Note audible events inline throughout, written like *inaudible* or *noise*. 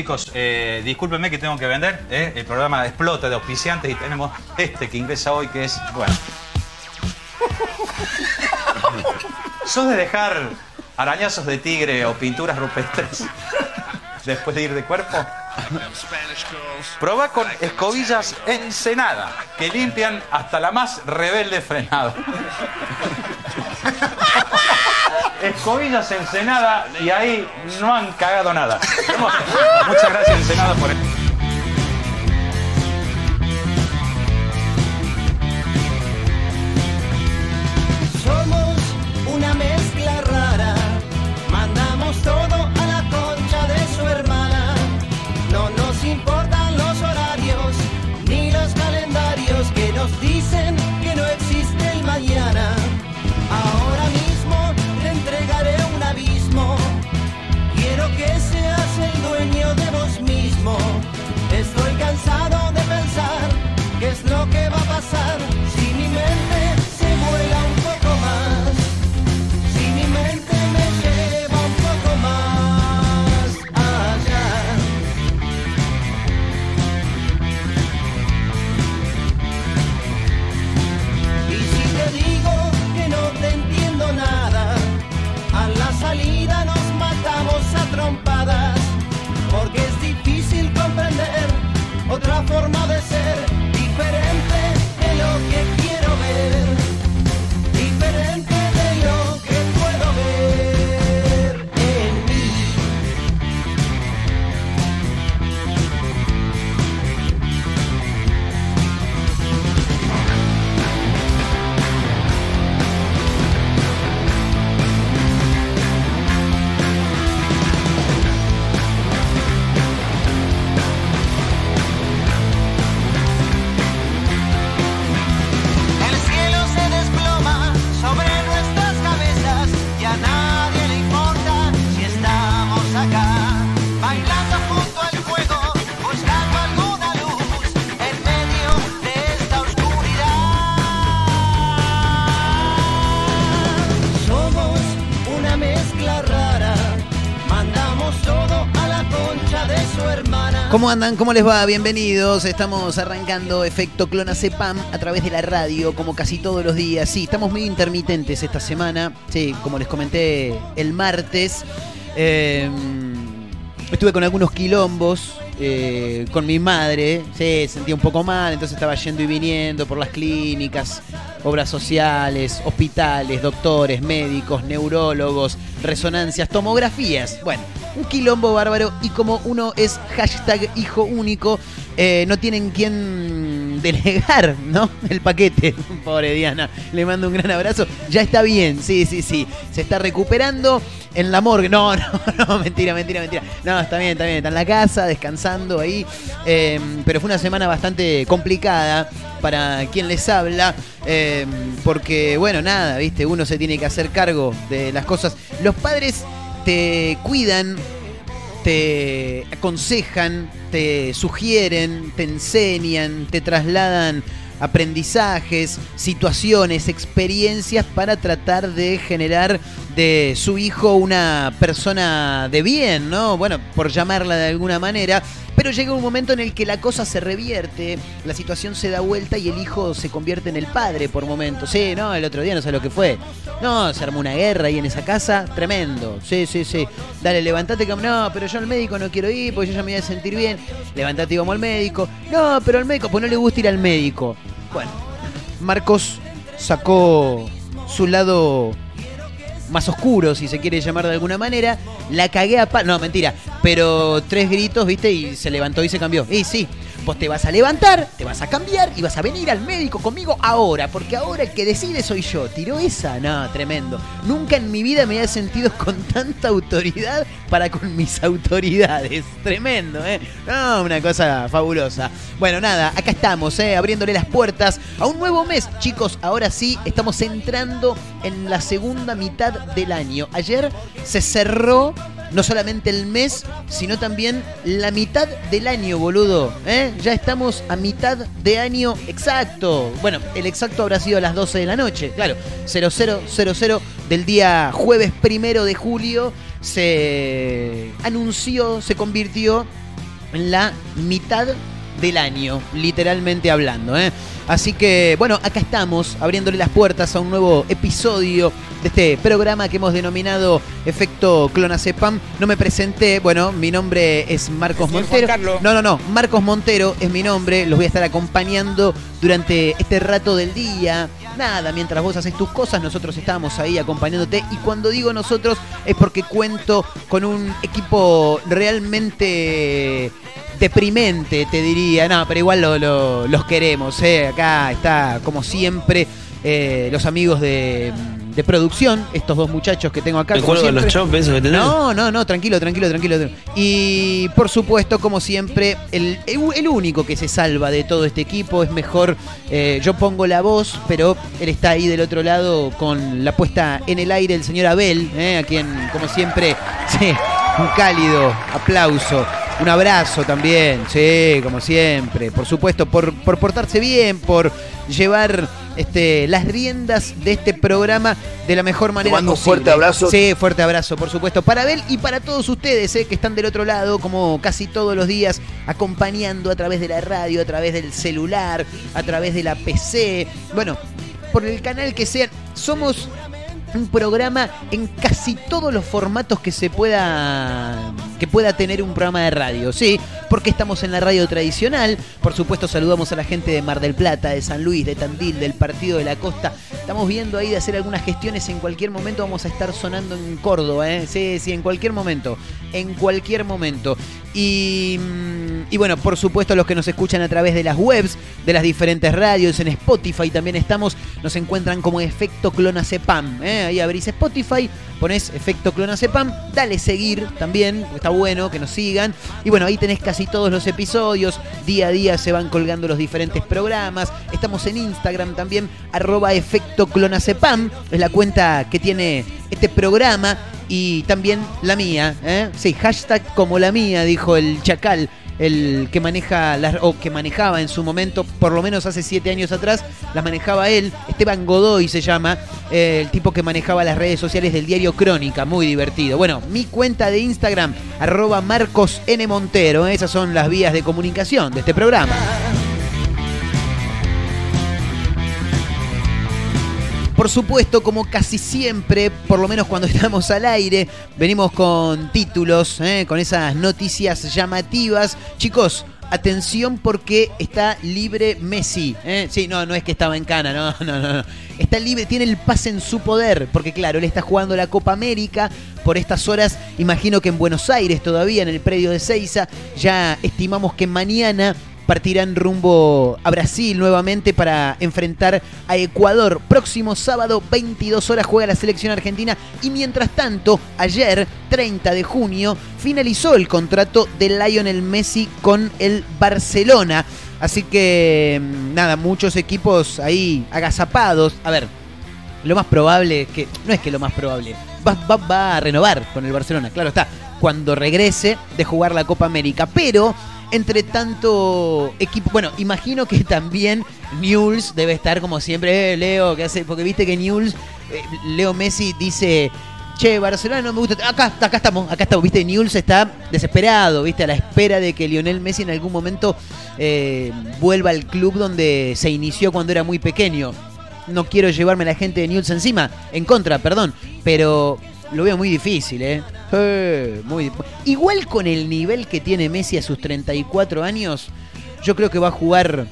Chicos, eh, discúlpenme que tengo que vender. ¿eh? El programa explota de auspiciantes y tenemos este que ingresa hoy que es, bueno. *laughs* ¿Sos de dejar arañazos de tigre o pinturas rupestres *laughs* después de ir de cuerpo? Proba con escobillas encenada, que limpian hasta la más rebelde frenado. Escobillas encenada y ahí no han cagado nada. Muchas gracias Ensenada por Somos ¿Cómo andan? ¿Cómo les va? Bienvenidos. Estamos arrancando Efecto Clona Cepam a través de la radio, como casi todos los días. Sí, estamos muy intermitentes esta semana. Sí, como les comenté el martes. eh, estuve con algunos quilombos. eh, con mi madre, sí, sentía un poco mal, entonces estaba yendo y viniendo por las clínicas, obras sociales, hospitales, doctores, médicos, neurólogos, resonancias, tomografías. Bueno, un quilombo bárbaro y como uno es hashtag hijo único, eh, no tienen quien delegar, ¿no? El paquete. *laughs* Pobre Diana, le mando un gran abrazo. Ya está bien, sí, sí, sí. Se está recuperando en la morgue. No, *laughs* no, no, mentira, mentira, mentira. No, está bien, está bien. Está en la casa, descansando ahí. Eh, pero fue una semana bastante complicada para quien les habla. eh, porque, bueno, nada, ¿viste? Uno se tiene que hacer cargo de las cosas. Los padres te cuidan, te aconsejan, te sugieren, te enseñan, te trasladan aprendizajes, situaciones, experiencias para tratar de generar de su hijo una persona de bien, ¿no? Bueno, por llamarla de alguna manera, pero llega un momento en el que la cosa se revierte, la situación se da vuelta y el hijo se convierte en el padre por momentos. Sí, no, el otro día no sé lo que fue. No, se armó una guerra ahí en esa casa, tremendo. Sí, sí, sí. Dale, levantate, que no, pero yo al médico no quiero ir porque yo ya me voy a sentir bien. Levantate y vamos al médico. No, pero al médico, pues no le gusta ir al médico. Bueno, Marcos sacó su lado más oscuro, si se quiere llamar de alguna manera. La cagué a pa... No, mentira. Pero tres gritos, ¿viste? Y se levantó y se cambió. Y sí, te vas a levantar, te vas a cambiar y vas a venir al médico conmigo ahora. Porque ahora el que decide soy yo. ¿Tiró esa? No, tremendo. Nunca en mi vida me había sentido con tanta autoridad para con mis autoridades. Tremendo, ¿eh? No, una cosa fabulosa. Bueno, nada, acá estamos, ¿eh? Abriéndole las puertas a un nuevo mes. Chicos, ahora sí, estamos entrando en la segunda mitad del año. Ayer se cerró no solamente el mes, sino también la mitad del año, boludo. ¿eh? Ya estamos a mitad de año exacto. Bueno, el exacto habrá sido a las 12 de la noche, claro. 0000 del día jueves primero de julio se anunció, se convirtió en la mitad del año, literalmente hablando. ¿eh? Así que, bueno, acá estamos abriéndole las puertas a un nuevo episodio de este programa que hemos denominado Efecto Clonacepam. No me presenté, bueno, mi nombre es Marcos Montero. No, no, no, Marcos Montero es mi nombre, los voy a estar acompañando durante este rato del día. Nada, mientras vos haces tus cosas, nosotros estamos ahí acompañándote. Y cuando digo nosotros es porque cuento con un equipo realmente deprimente, te diría. No, pero igual los queremos. ¿eh? Acá está, como siempre, eh, los amigos de, producción, estos dos muchachos que tengo acá. ¿El juego de los chops, que tenés? No, no, no, tranquilo, tranquilo, tranquilo. Y por supuesto, como siempre, el, el único que se salva de todo este equipo es mejor. Eh, yo pongo la voz, pero él está ahí del otro lado con la puesta en el aire, el señor Abel, eh, a quien, como siempre, *laughs* sí, un cálido aplauso. Un abrazo también, sí, como siempre. Por supuesto, por, por portarse bien, por llevar este, las riendas de este programa de la mejor manera un fuerte abrazo. Sí, fuerte abrazo, por supuesto. Para Abel y para todos ustedes eh, que están del otro lado, como casi todos los días, acompañando a través de la radio, a través del celular, a través de la PC. Bueno, por el canal que sea. Somos un programa en casi todos los formatos que se pueda que pueda tener un programa de radio, sí, porque estamos en la radio tradicional, por supuesto saludamos a la gente de Mar del Plata, de San Luis, de Tandil, del Partido de la Costa, estamos viendo ahí de hacer algunas gestiones, en cualquier momento vamos a estar sonando en Córdoba, ¿eh? sí, sí, en cualquier momento, en cualquier momento. Y, mm, y bueno, por supuesto los que nos escuchan a través de las webs, de las diferentes radios, en Spotify también estamos, nos encuentran como Efecto Clonacepam. ¿eh? Ahí abrís Spotify, pones Efecto Clonacepam, dale seguir también, está bueno que nos sigan. Y bueno, ahí tenés casi todos los episodios, día a día se van colgando los diferentes programas. Estamos en Instagram también, arroba Efecto Clonacepam, es la cuenta que tiene este programa y también la mía, ¿eh? Sí, hashtag como la mía, dijo el Chacal, el que maneja las, o que manejaba en su momento, por lo menos hace siete años atrás, las manejaba él, Esteban Godoy se llama, eh, el tipo que manejaba las redes sociales del diario Crónica, muy divertido. Bueno, mi cuenta de Instagram, arroba Marcos N. Montero, esas son las vías de comunicación de este programa. Por supuesto, como casi siempre, por lo menos cuando *laughs* estamos al aire, venimos con títulos, ¿eh? con esas noticias llamativas. Chicos, atención porque está libre Messi. ¿eh? Sí, no, no es que estaba en cana, no, no, no. Está libre, tiene el pase en su poder, porque claro, él está jugando la Copa América por estas horas, imagino que en Buenos Aires todavía, en el predio de Seiza, ya estimamos que mañana partirán rumbo a Brasil nuevamente para enfrentar a Ecuador. Próximo sábado, 22 horas, juega la selección argentina. Y mientras tanto, ayer, 30 de junio, finalizó el contrato de Lionel Messi con el Barcelona. Así que, mm, nada, muchos equipos ahí agazapados. A ver, lo más probable es que, no es que lo más probable, va, va a renovar con el Barcelona, claro está, cuando regrese de jugar la Copa América. Pero entre tanto equipo. Bueno, imagino que también Newell's debe estar como siempre, eh, Leo, que hace, porque viste que Newell's, eh, Leo Messi dice, che, Barcelona no me gusta. Acá, acá estamos, acá estamos, viste, Newell's está desesperado, viste, a la espera de que Lionel Messi en algún momento eh, vuelva al club donde se inició cuando era muy pequeño. No quiero llevarme a la gente de Newell's encima, en contra, perdón, pero lo veo muy difícil, ¿eh? muy Igual con el nivel que tiene Messi a sus 34 años, yo creo que va a jugar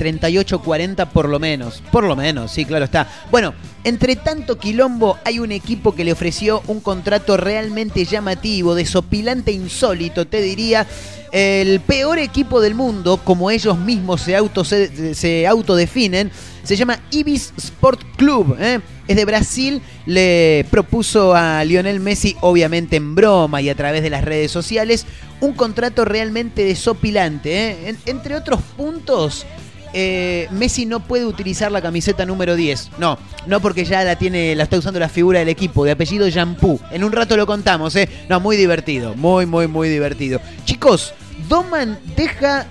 38-40 por lo menos. Por lo menos, sí, claro está. Bueno, entre tanto quilombo, hay un equipo que le ofreció un contrato realmente llamativo, desopilante, insólito, te diría. El peor equipo del mundo, como ellos mismos se, auto, se, autodefinen, se llama Ibis Sport Club. ¿eh? Es de Brasil. Le propuso a Lionel Messi, obviamente en broma y a través de las redes sociales, un contrato realmente desopilante. ¿eh? entre otros puntos, eh, Messi no puede utilizar la camiseta número 10. No, no porque ya la tiene, la está usando la figura del equipo, de apellido Jampú. En un rato lo contamos, ¿eh? No, muy divertido, muy, muy, muy divertido. Chicos, Doman deja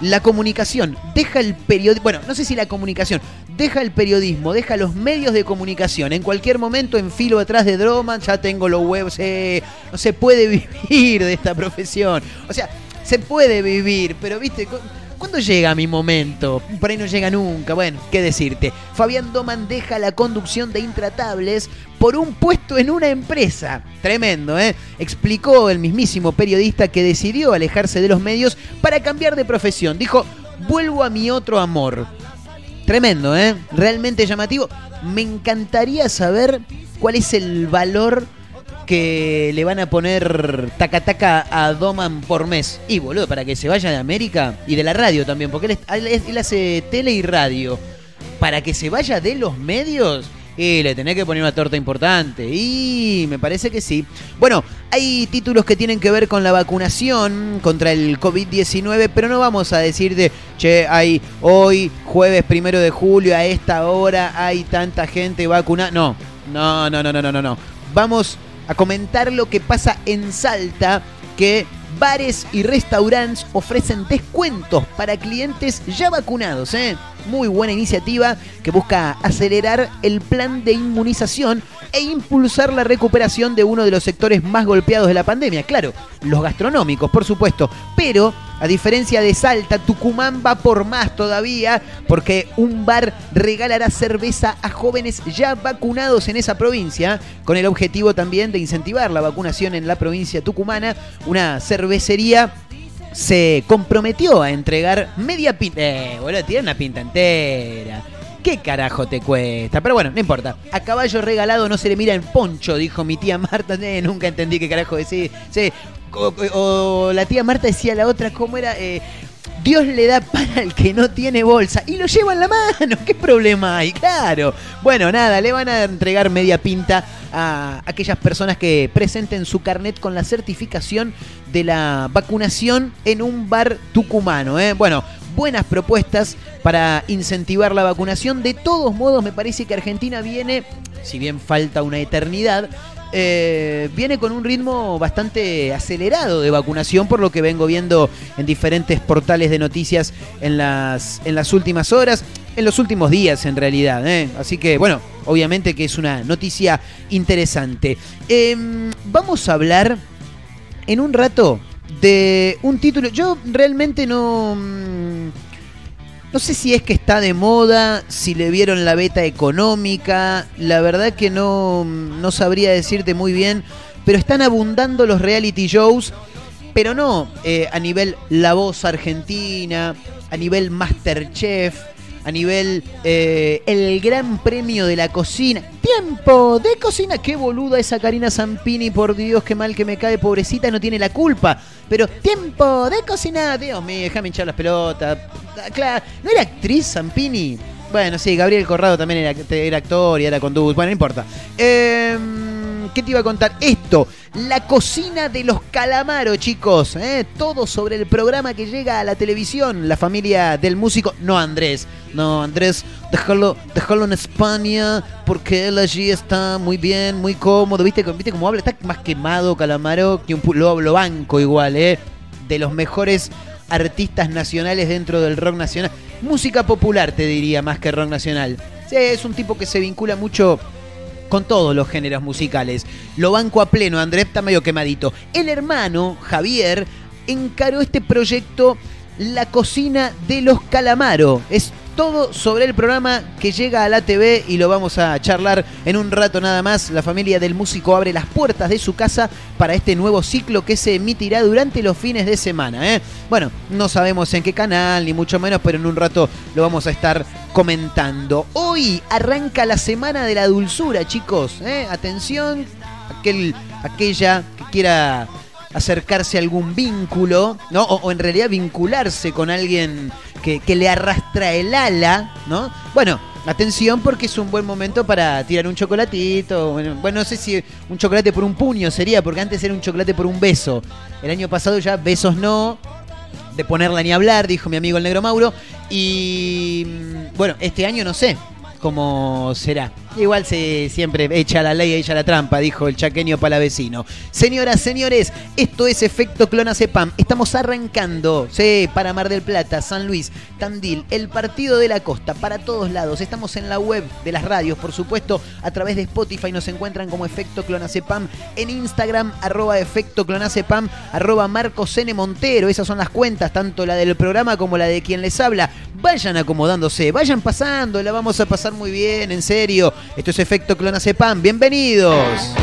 la comunicación, deja el periodismo, bueno, no sé si la comunicación, deja el periodismo, deja los medios de comunicación. En cualquier momento enfilo detrás de Doman, ya tengo los huevos, no se puede *laughs* vivir de esta profesión. O sea, se puede vivir, pero viste, ¿cuándo llega mi momento? Por ahí no llega nunca, bueno, qué decirte. Fabián Doman deja la conducción de Intratables por un puesto en una empresa. Tremendo, ¿eh? Explicó el mismísimo periodista que decidió alejarse de los medios para cambiar de profesión. Dijo, vuelvo a mi otro amor. Tremendo, ¿eh? Realmente llamativo. Me encantaría saber cuál es el valor que le van a poner taca taca a Doman por mes. Y boludo, para que se vaya de América y de la radio también, porque él, él hace tele y radio. Para que se vaya de los medios. Y le tenés que poner una torta importante. Y me parece que sí. Bueno, hay títulos que tienen que ver con la vacunación contra el COVID-19, pero no vamos a decir de, che, hay hoy, jueves primero de julio, a esta hora, hay tanta gente vacunada. No, no, no, no, no, no, no. Vamos a comentar lo que pasa en Salta, que bares y restaurantes ofrecen descuentos para clientes ya vacunados. ¿eh? Muy buena iniciativa que busca acelerar el plan de inmunización e impulsar la recuperación de uno de los sectores más golpeados de la pandemia. Claro, los gastronómicos, por supuesto. Pero, a diferencia de Salta, Tucumán va por más todavía, porque un bar regalará cerveza a jóvenes ya vacunados en esa provincia, con el objetivo también de incentivar la vacunación en la provincia tucumana. Una cervecería se comprometió a entregar media pinta. Eh, boludo, tiene una pinta entera. ¿Qué carajo te cuesta? Pero bueno, no importa. A caballo regalado no se le mira en poncho, dijo mi tía Marta. Eh, nunca entendí qué carajo decía. Sí. O, o la tía Marta decía la otra, ¿cómo era? Eh, Dios le da pan al que no tiene bolsa y lo lleva en la mano. *laughs* ¿Qué problema hay? Claro. Bueno, nada, le van a entregar media pinta a aquellas personas que presenten su carnet con la certificación de la vacunación en un bar tucumano. ¿eh? Bueno, buenas propuestas para incentivar la vacunación. De todos modos, me parece que Argentina viene, si bien falta una eternidad, eh, viene con un ritmo bastante acelerado de vacunación, por lo que vengo viendo en diferentes portales de noticias en las, en las últimas horas, en los últimos días en realidad. ¿eh? Así que, bueno, obviamente que es una noticia interesante. Em, vamos a hablar en un rato de un título. Yo realmente no. mm, No sé si es que está de moda, si le vieron la beta económica. La verdad que no, no sabría decirte muy bien. Pero están abundando los reality shows. Pero no eh, a nivel La Voz Argentina, a nivel Masterchef, a nivel eh, el Gran Premio de la Cocina. Tiempo de cocina. Qué boluda esa Karina Zampini, por Dios, qué mal que me cae, pobrecita, no tiene la culpa. Pero tiempo de cocina, Dios mío, déjame hinchar las pelotas. Ah, Claro, ¿no era actriz Zampini? Bueno, sí, Gabriel Corrado también era, actor y era conductor. Bueno, no importa. Em, ¿Qué te iba a contar? Esto, la cocina de los calamaros, chicos. ¿eh? Todo sobre el programa que llega a la televisión. La familia del músico, no Andrés. No, Andrés, déjalo, déjalo en España porque él allí está muy bien, muy cómodo. ¿Viste, ¿Viste cómo habla? Está más quemado Calamaro que un lo, lo banco igual, ¿eh? De los mejores artistas nacionales dentro del rock nacional. Música popular, te diría, más que rock nacional. Sí, es un tipo que se vincula mucho con todos los géneros musicales. Lo banco a pleno, Andrés está medio quemadito. El hermano, Javier, encaró este proyecto La cocina de los calamaro. Es todo sobre el programa que llega a la TV y lo vamos a charlar en un rato nada más. La familia del músico abre las puertas de su casa para este nuevo ciclo que se emitirá durante los fines de semana. ¿eh? Bueno, no sabemos en qué canal, ni mucho menos, pero en un rato lo vamos a estar comentando. Hoy arranca la semana de la dulzura, chicos. ¿eh? Atención, aquel, aquella que quiera acercarse a algún vínculo, ¿no? O, o en realidad vincularse con alguien que, que le arrastra el ala, ¿no? Bueno, atención porque es un buen momento para tirar un chocolatito. Bueno, bueno, no sé si un chocolate por un puño sería, porque antes era un chocolate por un beso. El año pasado ya besos no, de ponerla ni hablar, dijo mi amigo el negro Mauro. Y mm, bueno, este año no sé cómo será. Igual se siempre echa la ley, echa la trampa, dijo el chaqueño palavecino. Señoras, señores, esto es Efecto Clonacepam. Estamos arrancando, sí, para Mar del Plata, San Luis, Tandil, el Partido de la Costa, para todos lados. Estamos en la web de las radios, por supuesto, a través de Spotify nos encuentran como Efecto Clonacepam, en Instagram, arroba Efecto Clonacepam, arroba Marcos N. Montero. Esas son las cuentas, tanto la del programa como la de quien les habla. Vayan acomodándose, vayan pasando, la vamos a pasar muy bien, en serio. Esto es Efecto Clonacepam. Bienvenidos.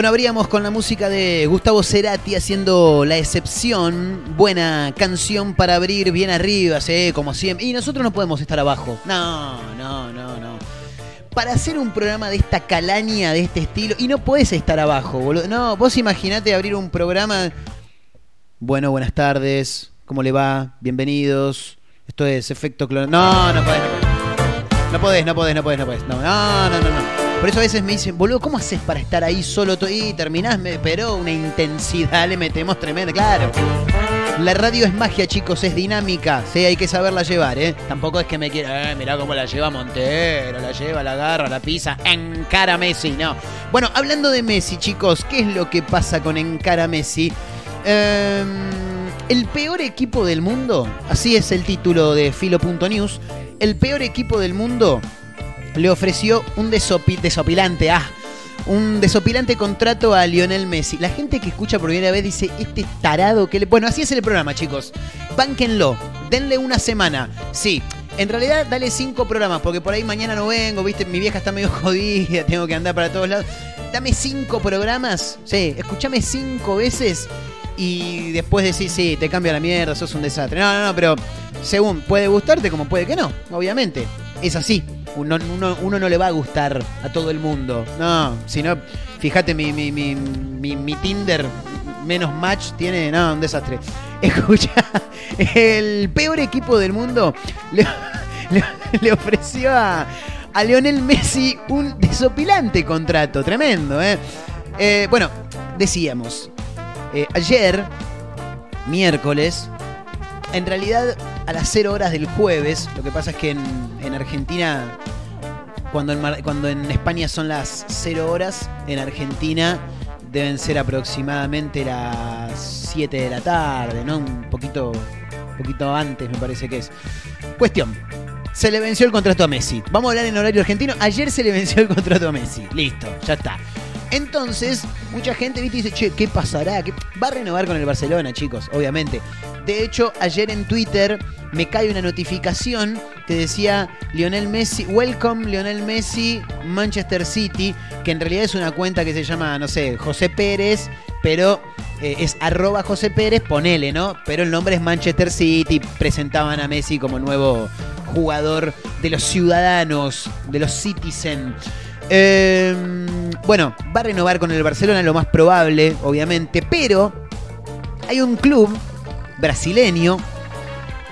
Bueno, abríamos con la música de Gustavo Cerati haciendo La Excepción. Buena canción para abrir bien arriba, ¿sí? como siempre. Y nosotros no podemos estar abajo. No, no, no, no. Para hacer un programa de esta calaña, de este estilo, y no puedes estar abajo, boludo. No, vos imaginate abrir un programa. Bueno, buenas tardes. ¿Cómo le va? Bienvenidos. Esto es Efecto Clon. No, no podés, no podés. No podés, no podés, no podés, no podés. No, no, no, no. no. Por eso a veces me dicen, boludo, ¿cómo haces para estar ahí solo? Y terminás, pero una intensidad le metemos tremenda. Claro. La radio es magia, chicos, es dinámica. Sí, hay que saberla llevar, ¿eh? Tampoco es que me quiera, eh, mirá cómo la lleva Montero, la lleva, la agarra, la pisa, encara Messi, no. Bueno, hablando de Messi, chicos, ¿qué es lo que pasa con encara Messi? Ehm, el peor equipo del mundo, así es el título de Filo.news, el peor equipo del mundo le ofreció un desopi- desopilante, ah, un desopilante contrato a Lionel Messi. La gente que escucha por primera vez dice, este tarado que le... Bueno, así es el programa, chicos. Bánquenlo, denle una semana. Sí, en realidad dale cinco programas, porque por ahí mañana no vengo, viste, mi vieja está medio *laughs* jodida, tengo que andar para todos lados. Dame cinco programas, sí, escúchame cinco veces y después decís, sí, te cambia la mierda, sos un desastre. No, no, no, pero según, puede gustarte como puede que no, obviamente. Es así. Uno, no le va a gustar a todo el mundo. No, si no, fíjate, mi, mi, mi, Tinder menos match tiene, no, un desastre. *laughs* Escucha, el peor equipo del mundo *laughs* le ofreció a, a Lionel Messi un desopilante contrato, tremendo, ¿eh? Eh, bueno, decíamos, eh, ayer, miércoles, en realidad a las 0 horas del jueves, lo que pasa es que en, en Argentina, cuando en, cuando en España son las 0 horas, en Argentina deben ser aproximadamente las 7 de la tarde, ¿no? Un poquito, un poquito antes me parece que es. Cuestión. Se le venció el contrato a Messi. Vamos a hablar en horario argentino. Ayer se le venció el contrato a Messi. Listo, ya está. Entonces, mucha gente ¿viste? dice, che, ¿qué pasará? ¿Qué-?". Va a renovar con el Barcelona, chicos, obviamente. De hecho, ayer en Twitter me cae una notificación que decía Lionel Messi, welcome Lionel Messi, Manchester City, que en realidad es una cuenta que se llama, no sé, José Pérez, pero eh, es arroba José Pérez, ponele, ¿no? Pero el nombre es Manchester City, presentaban a Messi como nuevo jugador de los ciudadanos, de los citizen. Eh, bueno, va a renovar con el Barcelona, lo más probable, obviamente, pero hay un club brasileño,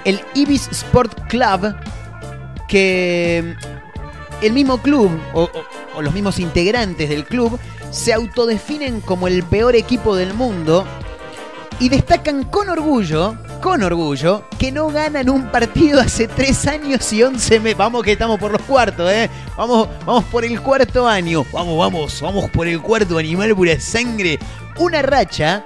el Ibis Sport Club, que el mismo club o, o- o los mismos integrantes del club se autodefinen como el peor equipo del mundo y destacan con orgullo, con orgullo, que no ganan un partido hace 3 años y 11 meses. Vamos que estamos por los cuartos, ¿eh? Vamos, vamos por el cuarto año. Vamos, vamos, vamos por el cuarto animal pura sangre. Una racha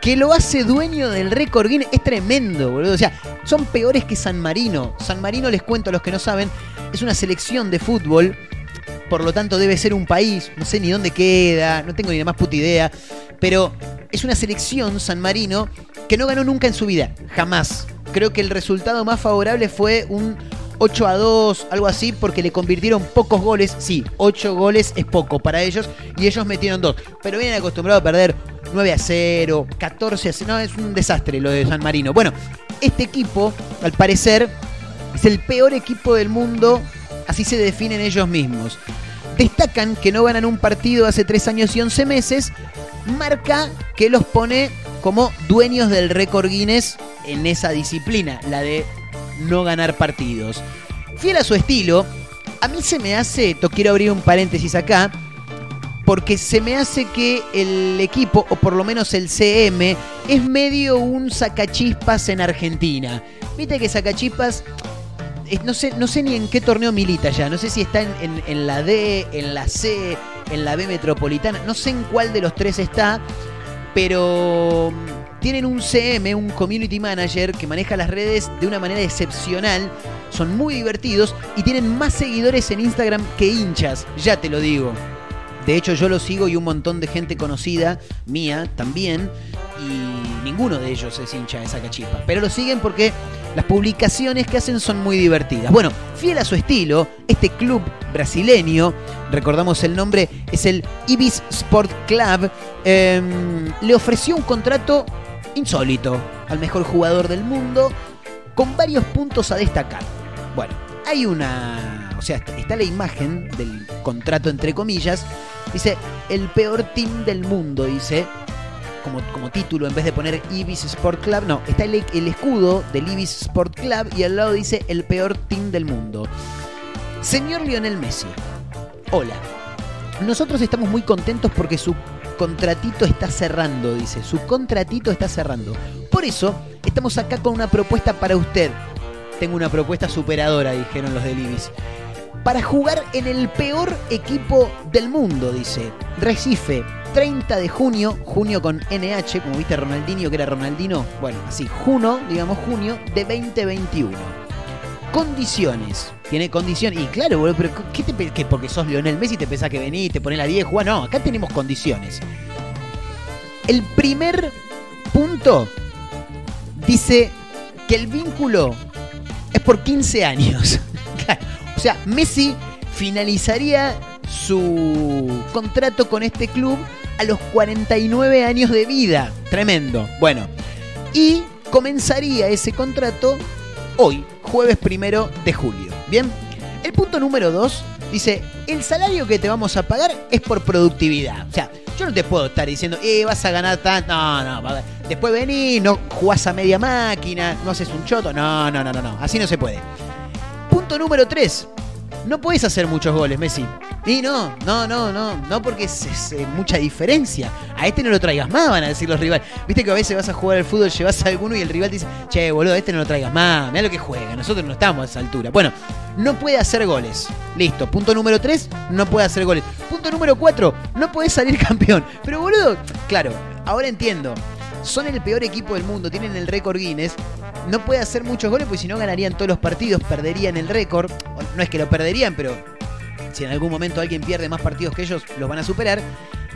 que lo hace dueño del récord. Es tremendo, boludo. O sea, son peores que San Marino. San Marino, les cuento a los que no saben, es una selección de fútbol. Por lo tanto, debe ser un país. No sé ni dónde queda. No tengo ni la más puta idea. Pero es una selección, San Marino, que no ganó nunca en su vida. Jamás. Creo que el resultado más favorable fue un 8 a 2, algo así, porque le convirtieron pocos goles. Sí, 8 goles es poco para ellos y ellos metieron 2. Pero vienen acostumbrados a perder 9 a 0, 14 a 0. No, es un desastre lo de San Marino. Bueno, este equipo, al parecer, es el peor equipo del mundo, así se definen ellos mismos. Destacan que no ganan un partido hace 3 años y 11 meses, marca que los pone como dueños del récord Guinness en esa disciplina, la de no ganar partidos. Fiel a su estilo, a mí se me hace, quiero abrir un paréntesis acá, porque se me hace que el equipo, o por lo menos el CM, es medio un sacachispas en Argentina. Viste que sacachispas, no sé, no sé ni en qué torneo milita ya, no sé si está en, en- en la D, en la C, en la B metropolitana, no sé en cuál de los tres está, pero mm, tienen un CM, un community manager que maneja las redes de una manera excepcional, son muy divertidos y tienen más seguidores en Instagram que hinchas, ya te lo digo. De hecho, yo lo sigo y un montón de gente conocida, mía también, y ninguno de ellos es hincha de Sacachispa. Pero lo siguen porque Las publicaciones que hacen son muy divertidas. Bueno, fiel a su estilo, este club brasileño, recordamos el nombre, es el Ibis Sport Club, eh, le ofreció un contrato insólito al mejor jugador del mundo con varios puntos a destacar. Bueno, hay una... O sea, está la imagen del contrato entre comillas. Dice, el peor team del mundo, dice. Como, como título, en vez de poner Ibis Sport Club, no, está el, el escudo del Ibis Sport Club y al lado dice el peor team del mundo. Señor Lionel Messi, hola. Nosotros estamos muy contentos porque su contratito está cerrando, dice. Su contratito está cerrando. Por eso, estamos acá con una propuesta para usted. Tengo una propuesta superadora, dijeron los del Ibis. Para jugar en el peor equipo del mundo, dice. Recife, 30 de junio, junio con NH, como viste Ronaldinho, que era Ronaldino. Bueno, así, junio, digamos junio de 2021. Condiciones. Tiene condiciones. Y claro, boludo, pero ¿qué te que porque sos Lionel Messi te pensás que venís, te ponés la 10, jugás? No, acá tenemos condiciones. El primer punto dice que el vínculo es por 15 años. *laughs* O sea, Messi finalizaría su contrato con este club a los 49 años de vida. Tremendo. Bueno, y comenzaría ese contrato hoy, jueves primero de julio. Bien, el punto número 2 dice: el salario que te vamos a pagar es por productividad. O sea, yo no te puedo estar diciendo, eh, vas a ganar tanto. No, no, después venís, no jugás a media máquina, no haces un choto. No, no, no, no, no. Así no se puede. Punto número 3. No puedes hacer muchos goles, Messi. Y no, no, no, no, no porque es, eh, mucha diferencia. A este no lo traigas más, van a decir los rivales. Viste que a veces vas a jugar al fútbol, llevas a alguno y el rival te dice, che, boludo, a este no lo traigas más, mira lo que juega, nosotros no estamos a esa altura. Bueno, no puede hacer goles. Listo. Punto número 3, no puede hacer goles. Punto número 4, no puede salir *laughs* campeón. Pero boludo, claro, ahora entiendo. Son el peor equipo del mundo, tienen el récord Guinness. No puede hacer muchos goles porque si no ganarían todos los partidos, perderían el récord. No es que lo perderían, pero si en algún momento alguien pierde más partidos que ellos, los van a superar.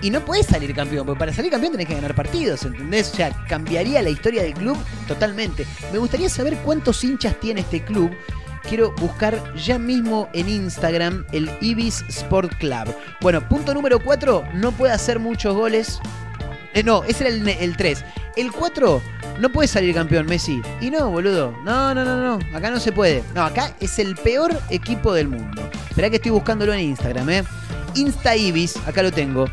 Y no puedes salir campeón, porque para salir campeón tenés que ganar partidos, ¿entendés? O sea, cambiaría la historia del club totalmente. Me gustaría saber cuántos hinchas tiene este club. Quiero buscar ya mismo en Instagram el Ibis Sport Club. Bueno, punto número 4, no puede hacer muchos goles. Eh, no, ese era el 3. El 4, no puede salir campeón, Messi. Y no, boludo. No, no, no, no. Acá no se puede. No, acá es el peor equipo del mundo. Esperá que estoy buscándolo en Instagram, ¿eh? Insta Ibis, acá lo tengo.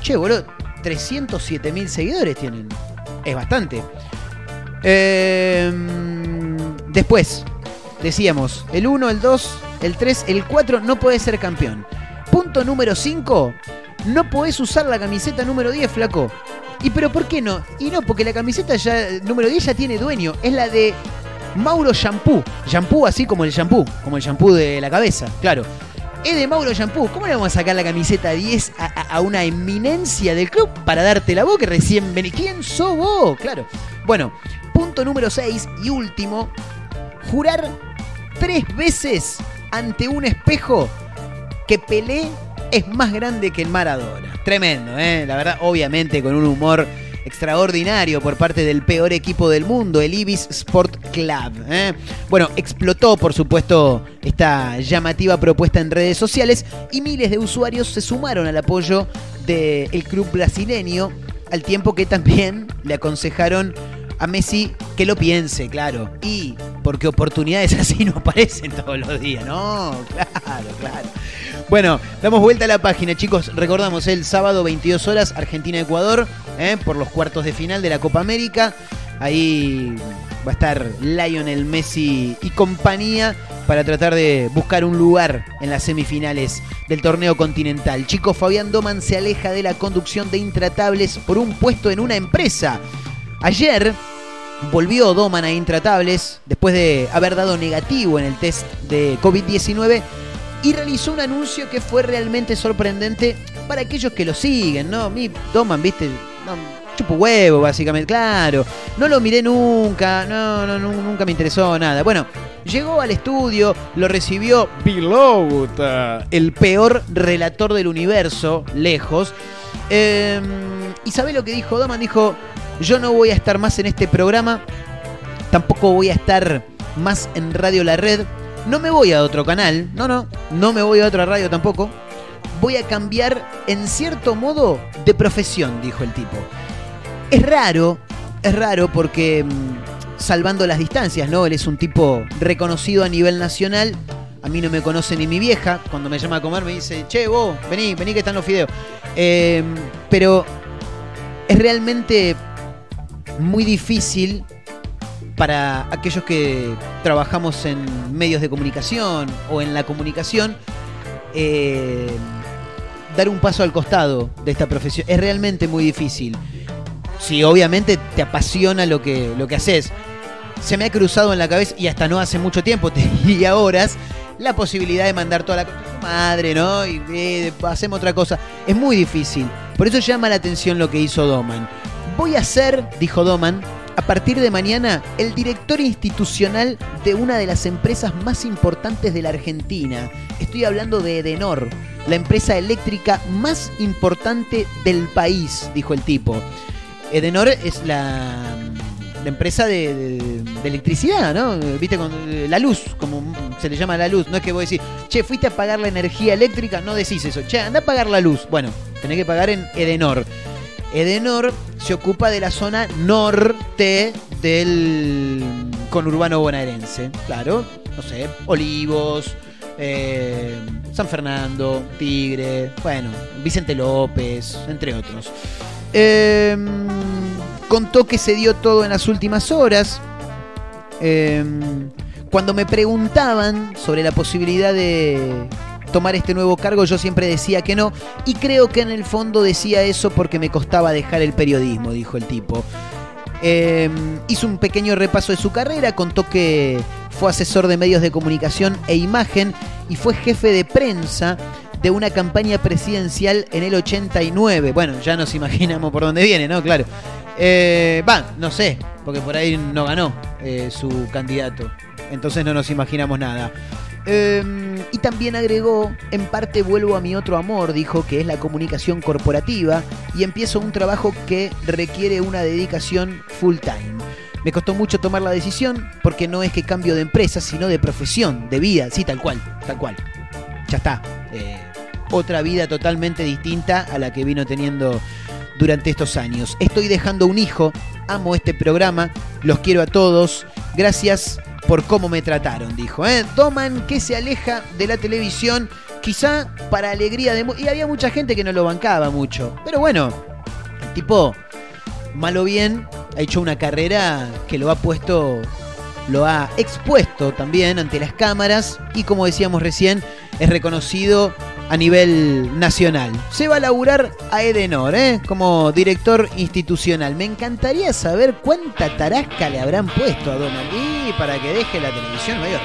Che, boludo, 307 mil seguidores tienen. Es bastante. Eh, después, decíamos, el 1, el 2, el 3, el 4 no puede ser campeón. Punto número 5, no podés usar la camiseta número 10, flaco. ¿Y pero por qué no? Y no, porque la camiseta ya número 10 ya tiene dueño. Es la de Mauro Shampoo. Shampoo así como el shampoo, como el shampoo de la cabeza, claro. Es de Mauro Shampoo. ¿Cómo le vamos a sacar la camiseta 10 a, una eminencia del club para darte la voz que recién vení? ¿Quién sos vos? Claro. Bueno, punto número 6 y último. Jurar tres veces ante un espejo que Pelé es más grande que el Maradona. Tremendo, ¿eh? La verdad, obviamente con un humor extraordinario por parte del peor equipo del mundo, el Ibis Sport Club. ¿eh? Bueno, explotó por supuesto esta llamativa propuesta en redes sociales y miles de usuarios se sumaron al apoyo del club brasileño, al tiempo que también le aconsejaron a Messi que lo piense, claro. Y porque oportunidades *laughs* así no aparecen todos los días, ¿no? Claro, claro. Bueno, damos vuelta a la página, chicos. Recordamos el sábado 22 horas Argentina-Ecuador ¿eh? por los cuartos de final de la Copa América. Ahí va a estar Lionel Messi y compañía para tratar de buscar un lugar en las semifinales del torneo continental. Chico Fabián Doman se aleja de la conducción de Intratables por un puesto en una empresa. Ayer volvió Doman a Intratables después de haber dado negativo en el test de COVID-19 y realizó un anuncio que fue realmente sorprendente para aquellos que lo siguen, ¿no? Mi Doman, viste, no, chupo huevo, básicamente, claro. No lo miré nunca, no, no, nu- nunca me interesó nada. Bueno, llegó al estudio, lo recibió Piloto, el peor relator del universo, lejos. Eh, ¿Y sabe lo que dijo Doman? Dijo, yo no voy a estar más en este programa Tampoco voy a estar más en Radio La Red. No me voy a otro canal. No, no. No me voy a otra radio tampoco. Voy a cambiar en cierto modo de profesión, dijo el tipo. Es raro, es raro porque mm, salvando las distancias, ¿no? Él es un tipo reconocido a nivel nacional. A mí no me conoce ni mi vieja. Cuando me llama a comer me dice, che, vos, vení, vení que están los fideos. Eh, pero es realmente muy difícil para aquellos que trabajamos en medios de comunicación o en la comunicación eh, dar un paso al costado de esta profesión. Es realmente muy difícil. Si obviamente te apasiona lo que, lo que haces. Se me ha cruzado en la cabeza, y hasta no hace mucho tiempo, *laughs* te diría horas, la posibilidad de mandar toda la madre, ¿no? Y eh, hacemos otra cosa. Es muy difícil. Por eso llama la atención lo que hizo Doman. Voy a ser, dijo Doman, a partir de mañana el director institucional de una de las empresas más importantes de la Argentina. Estoy hablando de Edenor, la empresa eléctrica más importante del país, dijo el tipo. Edenor es la, empresa de, de- electricidad, ¿no? Viste, con la luz, como se le llama la luz. No es que vos decís, che, fuiste a pagar la energía eléctrica, no decís eso. Che, anda a pagar la luz. Bueno, tenés que pagar en Edenor. Edenor se ocupa de la zona norte del conurbano bonaerense. Claro, no sé, Olivos, eh, San Fernando, Tigre, bueno, Vicente López, entre otros. Eh, contó que se dio todo en las últimas horas. Eh, cuando me preguntaban sobre la posibilidad de tomar este nuevo cargo, yo siempre decía que no. Y creo que en el fondo decía eso porque me costaba dejar el periodismo, dijo el tipo. Eh, hizo un pequeño repaso de su carrera, contó que fue asesor de medios de comunicación e imagen y fue jefe de prensa de una campaña presidencial en el 89. Bueno, ya nos imaginamos por dónde viene, ¿no? Claro. Eh, Va, no sé, porque por ahí no ganó eh, su candidato. Entonces no nos imaginamos nada. Eh, y también agregó, en parte vuelvo a mi otro amor, dijo que es la comunicación corporativa y empiezo un trabajo que requiere una dedicación full time. Me costó mucho tomar la decisión porque no es que cambio de empresa, sino de profesión, de vida, sí, tal cual, tal cual. Ya está. Eh, otra vida totalmente distinta a la que vino teniendo durante estos años. Estoy dejando un hijo, amo este programa, los quiero a todos, gracias por cómo me trataron, dijo. ¿eh? Doman que se aleja de la televisión, quizá para alegría de... Y había mucha gente que no lo bancaba mucho. Pero bueno, el tipo, mal o bien, ha hecho una carrera que lo ha puesto, lo ha expuesto también ante las cámaras y como decíamos recién, es reconocido a nivel nacional. Se va a laburar a Edenor, ¿eh? como director institucional. Me encantaría saber cuánta tarasca le habrán puesto a Donald y para que deje la televisión medio.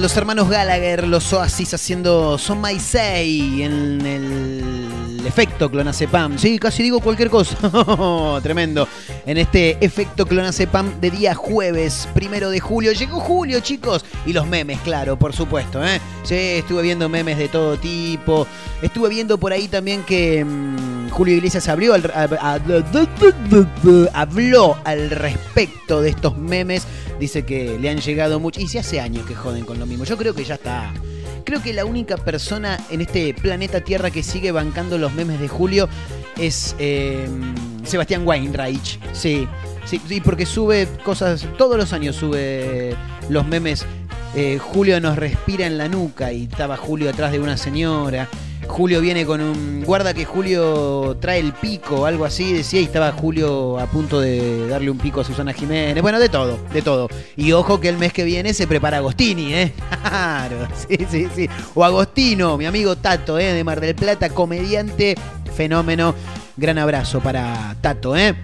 Los hermanos Gallagher, los Oasis haciendo Son My Say en el efecto Clonazepam. Sí, casi digo cualquier cosa. *laughs* Tremendo. En este efecto Clonazepam de día jueves, primero de julio. Llegó julio, chicos. Y los memes, claro, por supuesto. ¿eh? Sí, estuve viendo memes de todo tipo. Estuve viendo por ahí también que mm, Julio Iglesias abrió al- *laughs* habló al respecto de estos memes. Dice que le han llegado mucho. Y si hace años que joden con lo mismo. Yo creo que ya está. Creo que la única persona en este planeta Tierra que sigue bancando los memes de Julio es eh, Sebastián Weinreich. Sí, sí, sí, porque sube cosas, todos los años sube los memes. eh, Julio nos respira en la nuca y estaba Julio atrás de una señora. Julio viene con un. Guarda que Julio trae el pico, algo así, decía, y estaba Julio a punto de darle un pico a Susana Jiménez. Bueno, de todo, de todo. Y ojo que el mes que viene se prepara Agostini, ¿eh? *laughs* Claro, sí, sí, sí. O Agostino, mi amigo Tato, ¿eh? De Mar del Plata, comediante, fenómeno. Gran abrazo para Tato, ¿eh?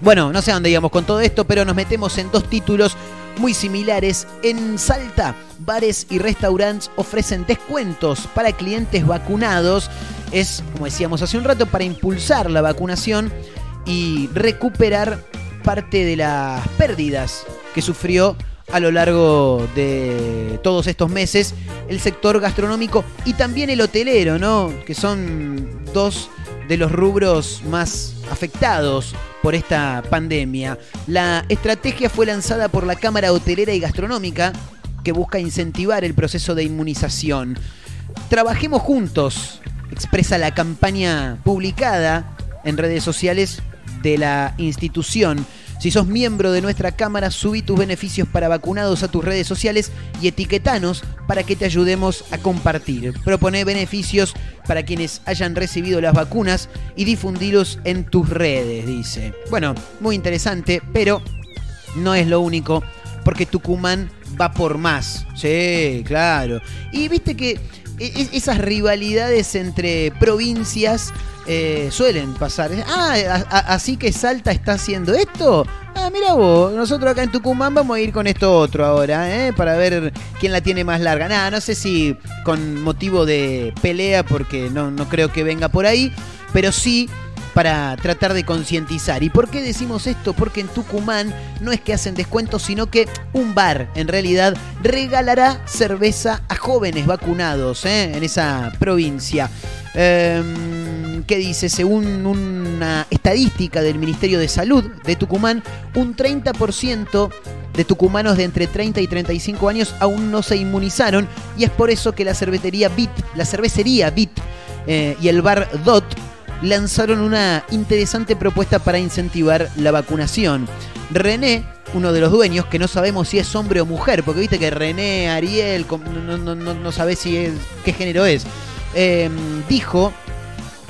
Bueno, no sé a dónde íbamos con todo esto, pero nos metemos en dos títulos muy similares. En Salta, bares y restaurantes ofrecen descuentos para clientes vacunados. Es, como decíamos hace un rato, para impulsar la vacunación y recuperar parte de las pérdidas que sufrió a lo largo de todos estos meses el sector gastronómico y también el hotelero, ¿no? Que son dos de los rubros más afectados por esta pandemia. La estrategia fue lanzada por la Cámara Hotelera y Gastronómica que busca incentivar el proceso de inmunización. Trabajemos juntos, expresa la campaña publicada en redes sociales de la institución. Si sos miembro de nuestra cámara, subí tus beneficios para vacunados a tus redes sociales y etiquetanos para que te ayudemos a compartir. Propone beneficios para quienes hayan recibido las vacunas y difundilos en tus redes, dice. Bueno, muy interesante, pero no es lo único, porque Tucumán va por más. Sí, claro. Y viste que esas rivalidades entre provincias eh, suelen pasar. Ah, así que Salta está haciendo esto. Ah, mira vos, nosotros acá en Tucumán vamos a ir con esto otro ahora, ¿eh? Para ver quién la tiene más larga. Nada, no sé si con motivo de pelea, porque no, no creo que venga por ahí, pero sí para tratar de concientizar. ¿Y por qué decimos esto? Porque en Tucumán no es que hacen descuentos, sino que un bar en realidad regalará cerveza a jóvenes vacunados ¿eh? en esa provincia. Ehm, ¿Qué dice? Según una estadística del Ministerio de Salud de Tucumán, un 30% de tucumanos de entre 30 y 35 años aún no se inmunizaron y es por eso que la cervecería Bit, la cervecería Bit eh, y el bar Dot lanzaron una interesante propuesta para incentivar la vacunación. René, uno de los dueños, que no sabemos si es hombre o mujer, porque viste que René, Ariel, no, no, no, no sabés si es, qué género es, eh, dijo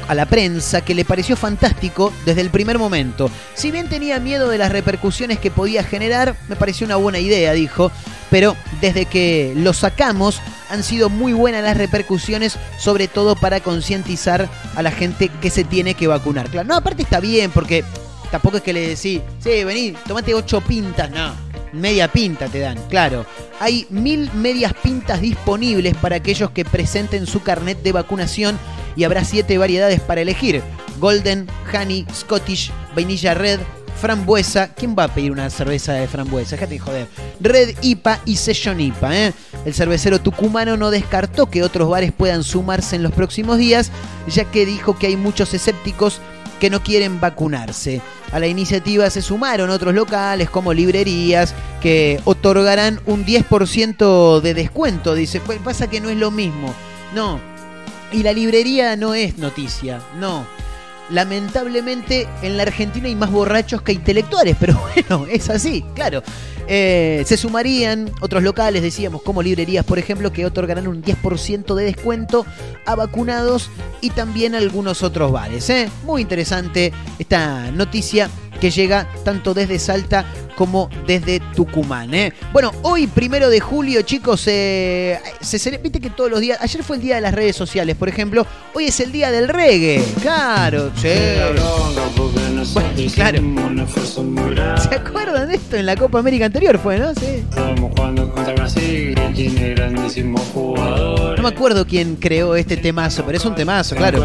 a la prensa que le pareció fantástico desde el primer momento. Si bien tenía miedo de las repercusiones que podía generar, me pareció una buena idea, dijo, pero desde que lo sacamos han sido muy buenas las repercusiones, sobre todo para concientizar a la gente que se tiene que vacunar. No, aparte está bien, porque tampoco es que le decís, sí, vení, tomate ocho pintas, no. Media pinta te dan, claro. Hay mil medias pintas disponibles para aquellos que presenten su carnet de vacunación y habrá siete variedades para elegir. Golden, Honey, Scottish, Vainilla Red, Frambuesa. ¿Quién va a pedir una cerveza de frambuesa? Déjate de joder. Red IPA y Session IPA. ¿eh? El cervecero tucumano no descartó que otros bares puedan sumarse en los próximos días, ya que dijo que hay muchos escépticos que no quieren vacunarse. A la iniciativa se sumaron otros locales como librerías que otorgarán un 10% de descuento. Dice, pues pasa que no es lo mismo. No. Y la librería no es noticia, no. Lamentablemente en la Argentina hay más borrachos que intelectuales, pero *laughs* bueno, es así, claro. Eh, se sumarían otros locales, decíamos, como librerías, por ejemplo, que otorgarán un 10% de descuento a vacunados y también algunos otros bares. ¿eh? Muy interesante esta noticia que llega tanto desde Salta como desde Tucumán. ¿eh? Bueno, hoy, primero de julio, chicos, eh, se cele- viste que todos los días, ayer fue el día de las redes sociales, por ejemplo, hoy es el día del reggae. Claro, sí. Bueno, claro. ¿Se acuerdan de esto? En la Copa América anterior fue, ¿no? Sí. Estamos jugando contra Brasil y tiene grandísimos jugadores. No me acuerdo quién creó este temazo, pero es un temazo, claro.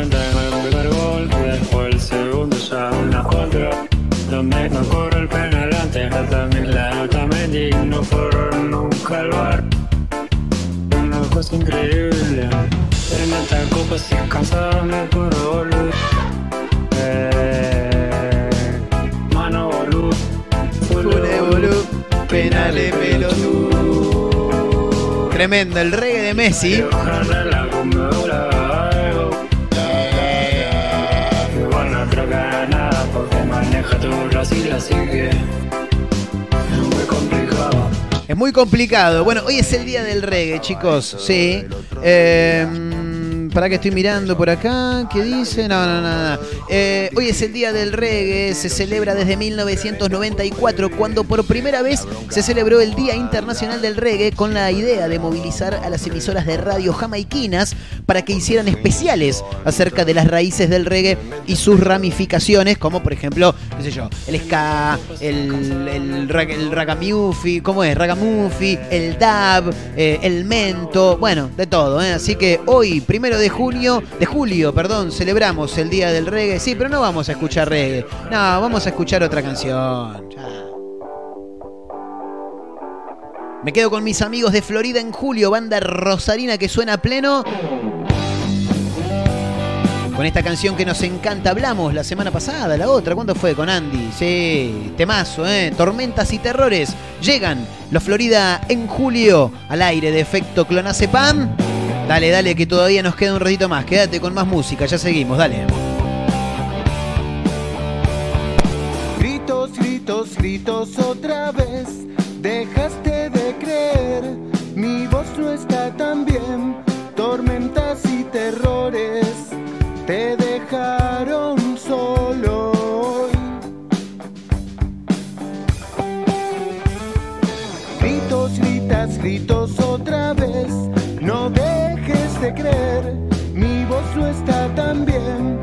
Una cosa increíble. En esta copa sin cansarme por Tremendo, el reggae de Messi. Complicado. Es muy complicado. Bueno, hoy es el día del reggae, chicos. Sí. Eh, para que estoy mirando por acá. ¿Qué dice? No, no, no. no. Eh, hoy es el día del reggae. Se celebra desde 1994, cuando por primera vez se celebró el Día Internacional del Reggae con la idea de movilizar a las emisoras de radio jamaiquinas para que hicieran especiales acerca de las raíces del reggae y sus ramificaciones, como por ejemplo, qué sé yo, el ska, el, el, rag- ragamuffin, ¿cómo es? Ragamuffin, el dub, eh, el mento, bueno, de todo, ¿eh? Así que hoy, primero de junio, de julio, perdón, celebramos el Día del Reggae. Sí, pero no vamos a escuchar reggae. No, vamos a escuchar otra canción. Me quedo con mis amigos de Florida en julio, banda rosarina que suena pleno. Con esta canción que nos encanta, hablamos la semana pasada, la otra, ¿cuándo fue? Con Andy, sí, temazo, ¿eh? Tormentas y terrores. Llegan los Florida en julio al aire de efecto Clonazepam. Dale, dale, que todavía nos queda un ratito más. Quédate con más música, ya seguimos, dale. Gritos, gritos, gritos otra vez. Gritos, gritas, gritos otra vez. No dejes de creer, mi voz no está tan bien.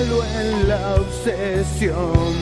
en la obsesión.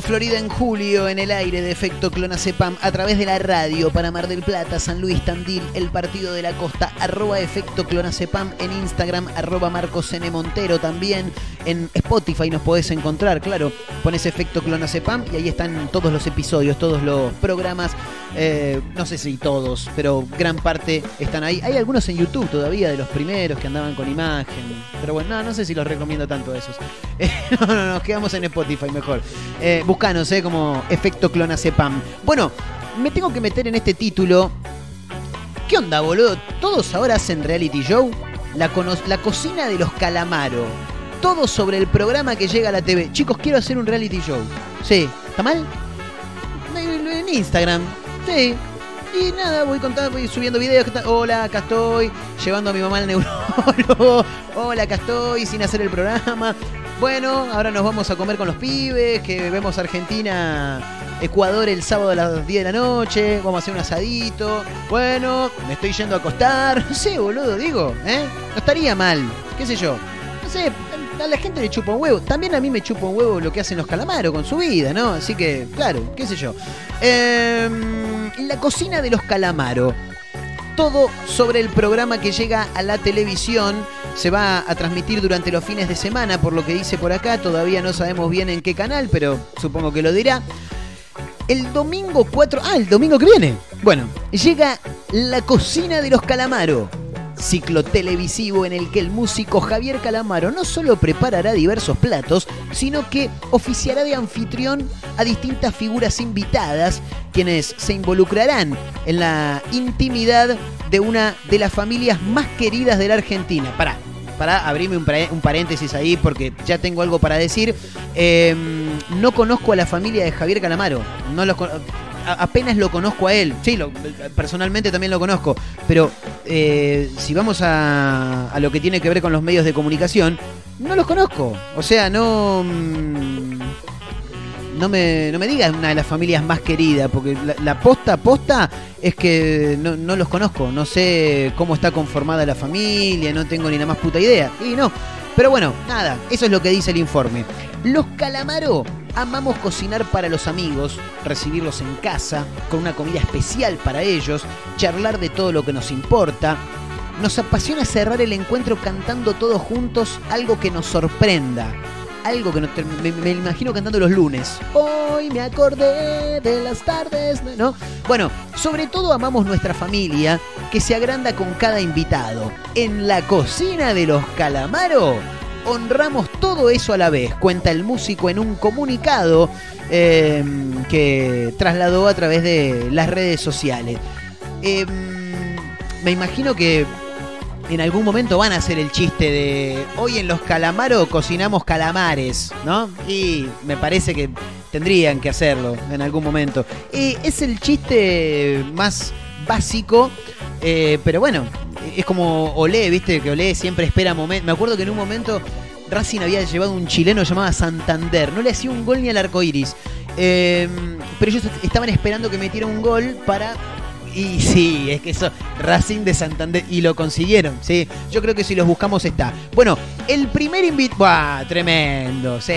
Florida en julio en el aire de efecto Clonacepam a través de la radio para Mar del Plata, San Luis, Tandil, el Partido de la Costa, arroba efecto Clonacepam en Instagram, arroba Marcos N. Montero también. En Spotify nos podés encontrar, claro. Pones efecto Clonacepam y ahí están todos los episodios, todos los programas. eh, no sé si todos, pero gran parte están ahí. Hay algunos en YouTube todavía de los primeros que andaban con imagen. Pero bueno, no, no sé si los recomiendo tanto esos. *laughs* Eh, no, no, nos quedamos en Spotify mejor. Eh, buscanos, eh, como efecto Clonacepam. Bueno, me tengo que meter en este título. ¿Qué onda, boludo? Todos ahora hacen reality show. La, la cocina de los calamaro. Todo sobre el programa que llega a la TV. Chicos, quiero hacer un reality show. Sí, ¿está mal? En Instagram. Sí. Y nada, voy contando, voy subiendo videos. Hola, acá estoy. Llevando a mi mamá al neurólogo. *laughs* Hola, acá estoy sin hacer el programa. Bueno, ahora nos vamos a comer con los pibes, que vemos Argentina, Ecuador el sábado a las 10 de la noche, vamos a hacer un asadito. Bueno, me estoy yendo a acostar. *laughs* No sé, boludo, digo, ¿eh? No estaría mal, qué sé yo. No sé, a la gente le chupa un huevo. También a mí me chupa un huevo lo que hacen los calamaros con su vida, ¿no? Así que, claro, qué sé yo. Em, la cocina de los calamaros todo sobre el programa que llega a la televisión. Se va a transmitir durante los fines de semana, por lo que dice por acá. Todavía no sabemos bien en qué canal, pero supongo que lo dirá. El domingo 4. Ah, el domingo que viene. Bueno, llega La Cocina de los Calamaro. Ciclo televisivo en el que el músico Javier Calamaro no solo preparará diversos platos, sino que oficiará de anfitrión a distintas figuras invitadas, quienes se involucrarán en la intimidad de una de las familias más queridas de la Argentina. Para, para abrirme un, paréntesis ahí porque ya tengo algo para decir. Eh, no conozco a la familia de Javier Calamaro. No los apenas lo conozco a él. Sí, lo- personalmente también lo conozco. Pero eh, si vamos a, a lo que tiene que ver con los medios de comunicación, no los conozco. O sea, no. mm, No me, no me digas una de las familias más queridas, porque la, la posta, posta es que no, no los conozco, no sé cómo está conformada la familia, no tengo ni la más puta idea. Y no, pero bueno, nada, eso es lo que dice el informe. Los calamaro amamos cocinar para los amigos, recibirlos en casa, con una comida especial para ellos, charlar de todo lo que nos importa. Nos apasiona cerrar el encuentro cantando todos juntos algo que nos sorprenda. Algo que me, me imagino cantando los lunes. Hoy me acordé de las tardes, ¿no? Bueno, sobre todo amamos nuestra familia, que se agranda con cada invitado. En la cocina de los calamaro, honramos todo eso a la vez, cuenta el músico en un comunicado eh, que trasladó a través de las redes sociales. Eh, me imagino que en algún momento van a hacer el chiste de hoy en los calamaros cocinamos calamares, ¿no? Y me parece que tendrían que hacerlo en algún momento. Y es el chiste más básico, eh, pero bueno, es como Olé, ¿viste? Que Olé siempre espera momentos. Me acuerdo que en un momento Racing había llevado un chileno llamado Santander, no le hacía un gol ni al arco iris. Eh, pero ellos estaban esperando que metiera un gol para y sí, es que eso, Racing de Santander, y lo consiguieron, sí. Yo creo que si los buscamos está. Bueno, el primer invitado. ¡Buah! Tremendo, sí,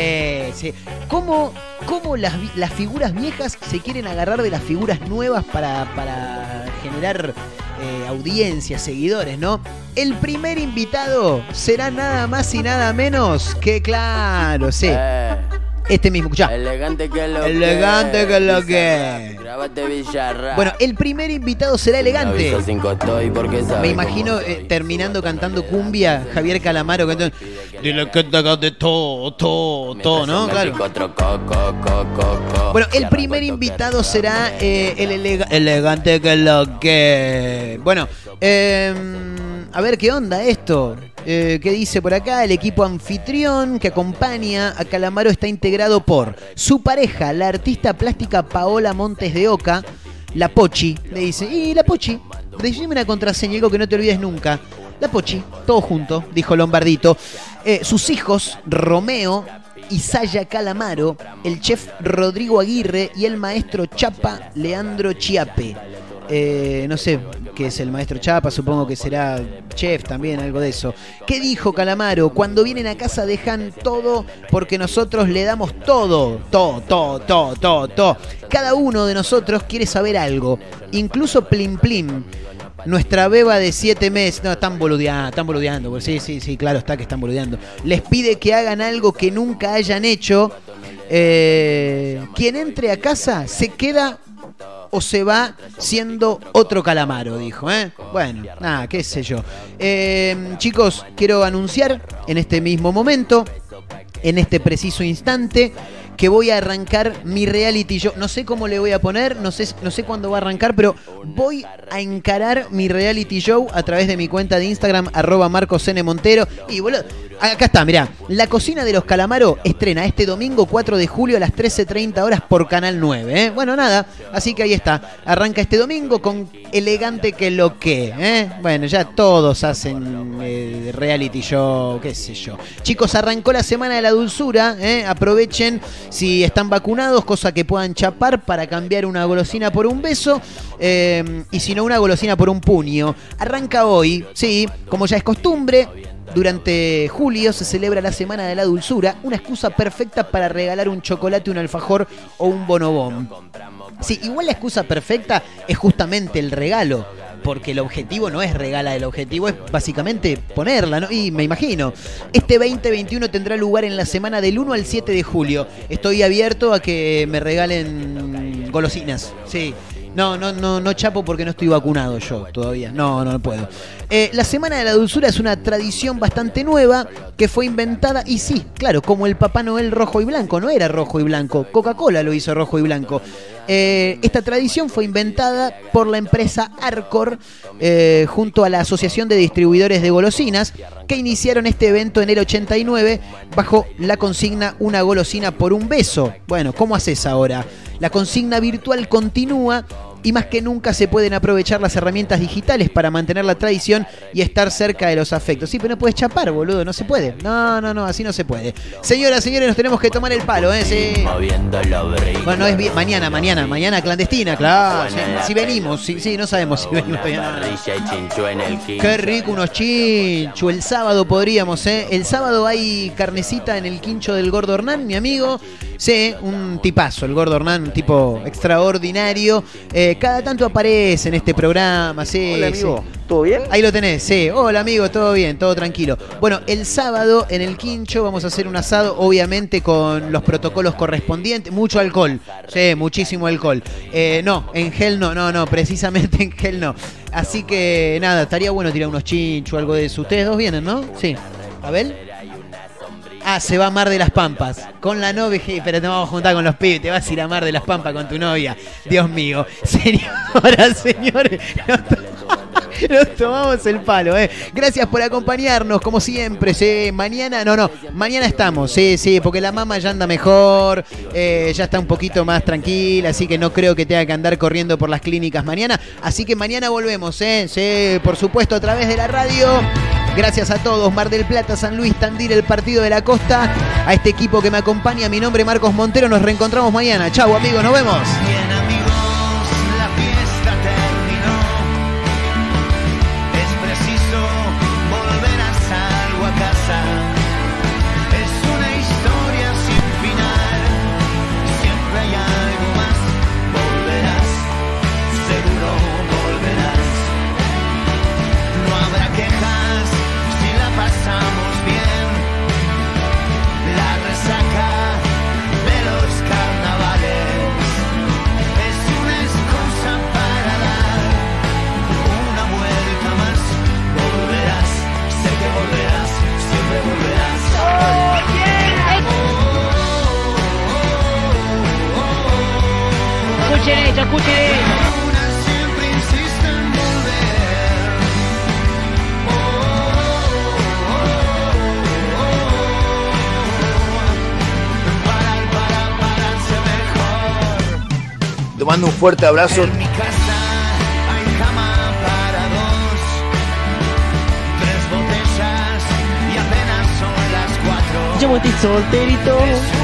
sí. ¿Cómo, cómo las, las figuras viejas se quieren agarrar de las figuras nuevas para, para generar eh, audiencia, seguidores, ¿no? El primer invitado será nada más y nada menos que, claro, sí. Este mismo, escuchá. Elegante que lo Elegante que lo que. Bueno, el primer invitado será elegante. Me imagino eh, terminando cantando cumbia, Javier Calamaro cantando. Dile que te hagas de todo, todo, todo, ¿no? Claro. Bueno, el primer invitado será eh, el elega- elegante que lo que. Bueno, eh, a ver qué onda esto. eh, ¿qué dice por acá? El equipo anfitrión que acompaña a Calamaro está integrado por su pareja, la artista plástica Paola Montes de Oca, la Pochi, le dice, y la Pochi, decime una contraseña, algo que no te olvides nunca. La Pochi, todo junto, dijo Lombardito. Eh, sus hijos, Romeo, Isaya Calamaro, el chef Rodrigo Aguirre y el maestro Chapa Leandro Chiape. Eh, no sé qué es el maestro Chapa, supongo que será chef también, algo de eso. ¿Qué dijo Calamaro? Cuando vienen a casa dejan todo porque nosotros le damos todo, todo, todo, todo, todo, todo. Cada uno de nosotros quiere saber algo, incluso Plim Plim. Nuestra beba de siete meses, no, están boludeando, están boludeando, sí, sí, sí, claro está que están boludeando. Les pide que hagan algo que nunca hayan hecho. Eh, quien entre a casa se queda o se va siendo otro calamaro, dijo. ¿eh? Bueno, nada, qué sé yo. Eh, chicos, quiero anunciar en este mismo momento, en este preciso instante, que voy a arrancar mi reality show. No sé cómo le voy a poner, no sé, no sé cuándo va a arrancar, pero voy a encarar mi reality show a través de mi cuenta de Instagram, arroba Marcos N. Montero. Y boludo, acá está, mirá. La cocina de los Calamaro estrena este domingo 4 de julio a las 13.30 horas por Canal 9. ¿eh? Bueno, nada, así que ahí está. Arranca este domingo con elegante que lo que. ¿eh? Bueno, ya todos hacen eh, reality show, qué sé yo. Chicos, arrancó la semana de la dulzura. ¿eh? Aprovechen si están vacunados, cosa que puedan chapar para cambiar una golosina por un beso. eh, y si no, una golosina por un puño. Arranca hoy, sí, como ya es costumbre. Durante julio se celebra la Semana de la Dulzura, una excusa perfecta para regalar un chocolate, un alfajor o un bonobón. Sí, igual la excusa perfecta es justamente el regalo, porque el objetivo no es regalar, el objetivo es básicamente ponerla, ¿no? Y me imagino. Este 2021 tendrá lugar en la semana del 1 al 7 de julio. Estoy abierto a que me regalen golosinas, sí. No, no, no, no chapo porque no estoy vacunado yo todavía. No, no, no puedo. Eh, la Semana de la Dulzura es una tradición bastante nueva que fue inventada, y sí, claro, como el Papá Noel rojo y blanco, no era rojo y blanco, Coca-Cola lo hizo rojo y blanco. Eh, esta tradición fue inventada por la empresa Arcor eh, junto a la Asociación de Distribuidores de Golosinas que iniciaron este evento en el 89 bajo la consigna Una golosina por un beso. Bueno, ¿cómo haces ahora? La consigna virtual continúa y más que nunca se pueden aprovechar las herramientas digitales para mantener la tradición y estar cerca de los afectos. Sí, pero no puedes chapar, boludo, no se puede. No, no, no, así no se puede. Señoras, señores, nos tenemos que tomar el palo, ¿eh? Sí. Bueno, no es bien, mañana, mañana, mañana clandestina, claro. sí, si venimos, sí, sí, no sabemos si venimos. Quincho. Qué rico unos chinchu. El sábado podríamos, ¿eh? El sábado hay carnecita en el quincho del Gordo Hernán, mi amigo. Sí, un tipazo, el Gordo Hernán, un tipo extraordinario. Eh, cada tanto aparece en este programa, sí. Hola, amigo. sí. ¿Todo bien? Ahí lo tenés, sí. Hola amigo, todo bien, todo tranquilo. Bueno, el sábado en el quincho vamos a hacer un asado, obviamente con los protocolos correspondientes. Mucho alcohol, sí, muchísimo alcohol. Eh, no, en gel no, no, no, precisamente *laughs* en gel no. Así que nada, estaría bueno tirar unos chinchos, algo de eso. Ustedes dos vienen, ¿no? Sí. ¿Abel? Ah, se va a Mar de las Pampas. Con la novia, pero te vamos a juntar con los pibes. Te vas a ir a Mar de las Pampas con tu novia. Dios mío. *laughs* Señoras, señores. *laughs* Nos tomamos el palo, eh. Gracias por acompañarnos, como siempre. sí. Mañana, no, no. Mañana estamos, sí, sí, porque la mamá ya anda mejor. eh, ya está un poquito más tranquila. Así que no creo que tenga que andar corriendo por las clínicas mañana. Así que mañana volvemos, eh. Sí, por supuesto, a través de la radio. Gracias a todos, Mar del Plata, San Luis, Tandil, el Partido de la Costa, a este equipo que me acompaña, mi nombre es Marcos Montero, nos reencontramos mañana. Chau amigos, nos vemos. escuchen esto, escuchen esto. Te mando un fuerte abrazo. En mi casa hay cama para dos, tres botellas y apenas son las cuatro. Yo voy solterito.